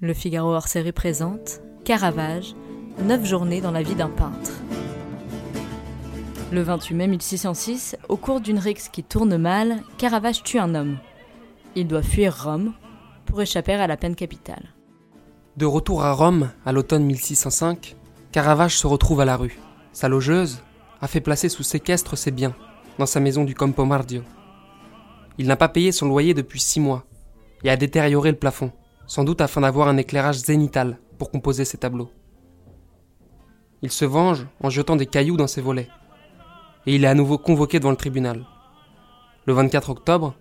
Le Figaro hors série présente Caravage, 9 journées dans la vie d'un peintre. Le 28 mai 1606, au cours d'une rixe qui tourne mal, Caravage tue un homme. Il doit fuir Rome pour échapper à la peine capitale. De retour à Rome, à l'automne 1605, Caravage se retrouve à la rue. Sa logeuse a fait placer sous séquestre ses biens, dans sa maison du Campo Mardio. Il n'a pas payé son loyer depuis six mois, et a détérioré le plafond, sans doute afin d'avoir un éclairage zénital pour composer ses tableaux. Il se venge en jetant des cailloux dans ses volets, et il est à nouveau convoqué devant le tribunal. Le 24 octobre,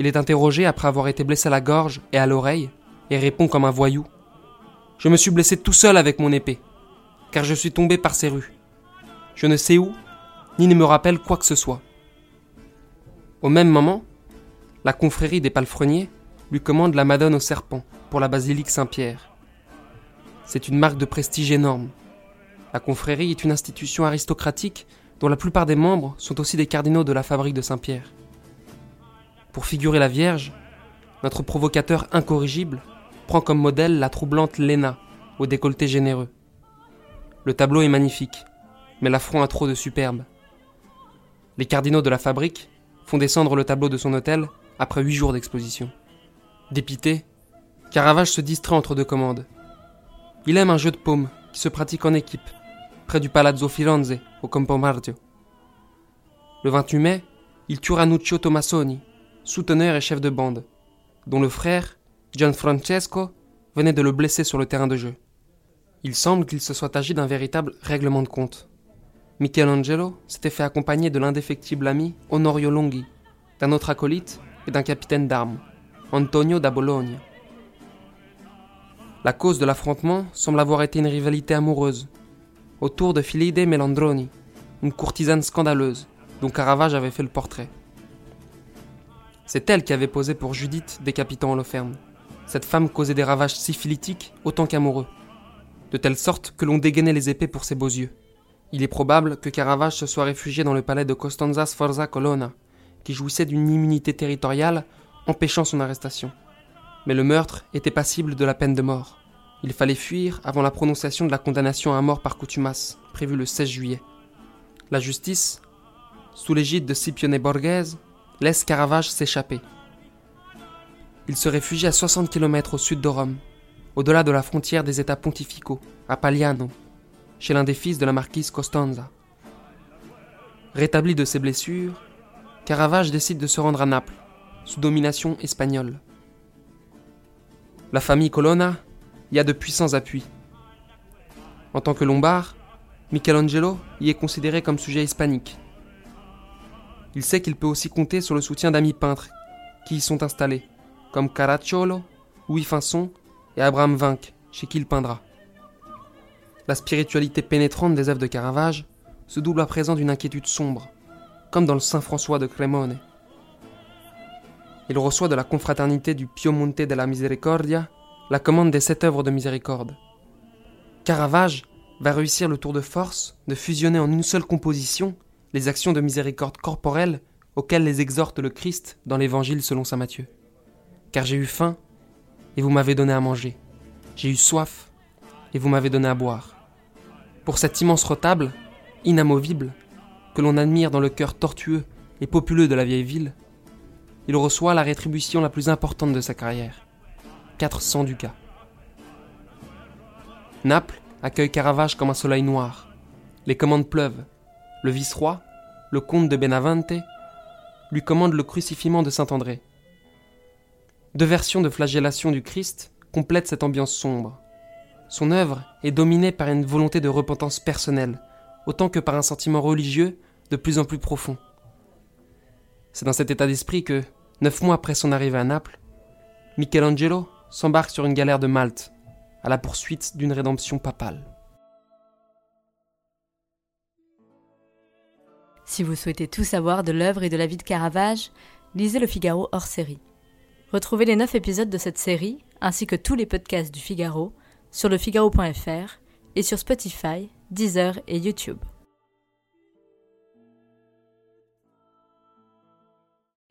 il est interrogé après avoir été blessé à la gorge et à l'oreille, et répond comme un voyou. Je me suis blessé tout seul avec mon épée, car je suis tombé par ces rues. Je ne sais où, ni ne me rappelle quoi que ce soit. Au même moment, la confrérie des palefreniers lui commande la Madone au serpent pour la basilique Saint-Pierre. C'est une marque de prestige énorme. La confrérie est une institution aristocratique dont la plupart des membres sont aussi des cardinaux de la fabrique de Saint-Pierre. Pour figurer la Vierge, notre provocateur incorrigible prend comme modèle la troublante Léna, au décolleté généreux. Le tableau est magnifique, mais l'affront a trop de superbe. Les cardinaux de la fabrique font descendre le tableau de son hôtel après huit jours d'exposition. Dépité, Caravage se distrait entre deux commandes. Il aime un jeu de paume qui se pratique en équipe, près du Palazzo Firenze, au Campo Mardio. Le 28 mai, il tue Ranuccio Tomassoni, souteneur et chef de bande, dont le frère, Gianfrancesco, venait de le blesser sur le terrain de jeu. Il semble qu'il se soit agi d'un véritable règlement de compte. Michelangelo s'était fait accompagner de l'indéfectible ami Honorio Longhi, d'un autre acolyte et d'un capitaine d'armes, Antonio da Bologna. La cause de l'affrontement semble avoir été une rivalité amoureuse, autour de Filide Melandroni, une courtisane scandaleuse, dont Caravage avait fait le portrait. C'est elle qui avait posé pour Judith, décapitant Holoferne. Cette femme causait des ravages syphilitiques autant qu'amoureux, de telle sorte que l'on dégainait les épées pour ses beaux yeux. Il est probable que Caravage se soit réfugié dans le palais de Costanza Sforza Colonna, qui jouissait d'une immunité territoriale empêchant son arrestation. Mais le meurtre était passible de la peine de mort. Il fallait fuir avant la prononciation de la condamnation à mort par coutumas, prévue le 16 juillet. La justice, sous l'égide de Scipione Borghese, laisse Caravage s'échapper. Il se réfugie à 60 km au sud de Rome, au-delà de la frontière des États pontificaux, à Pagliano, chez l'un des fils de la marquise Costanza. Rétabli de ses blessures, Caravage décide de se rendre à Naples, sous domination espagnole. La famille Colonna y a de puissants appuis. En tant que lombard, Michelangelo y est considéré comme sujet hispanique. Il sait qu'il peut aussi compter sur le soutien d'amis peintres qui y sont installés, comme Caracciolo, Louis Finson et Abraham Vinck, chez qui il peindra. La spiritualité pénétrante des œuvres de Caravage se double à présent d'une inquiétude sombre, comme dans le Saint François de Cremone. Il reçoit de la confraternité du Piemonte della Misericordia la commande des sept œuvres de miséricorde. Caravage va réussir le tour de force de fusionner en une seule composition les actions de miséricorde corporelle auxquelles les exhorte le Christ dans l'Évangile selon saint Matthieu. Car j'ai eu faim, et vous m'avez donné à manger. J'ai eu soif, et vous m'avez donné à boire. Pour cet immense retable, inamovible, que l'on admire dans le cœur tortueux et populeux de la vieille ville, il reçoit la rétribution la plus importante de sa carrière, 400 ducats. Naples accueille Caravage comme un soleil noir. Les commandes pleuvent. Le vice-roi, le comte de Benavente, lui commande le crucifiement de Saint-André. Deux versions de flagellation du Christ complètent cette ambiance sombre. Son œuvre est dominée par une volonté de repentance personnelle, autant que par un sentiment religieux de plus en plus profond. C'est dans cet état d'esprit que, neuf mois après son arrivée à Naples, Michelangelo s'embarque sur une galère de Malte, à la poursuite d'une rédemption papale. Si vous souhaitez tout savoir de l'œuvre et de la vie de Caravage, lisez Le Figaro hors série. Retrouvez les 9 épisodes de cette série, ainsi que tous les podcasts du Figaro, sur lefigaro.fr et sur Spotify, Deezer et YouTube.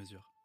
mesure.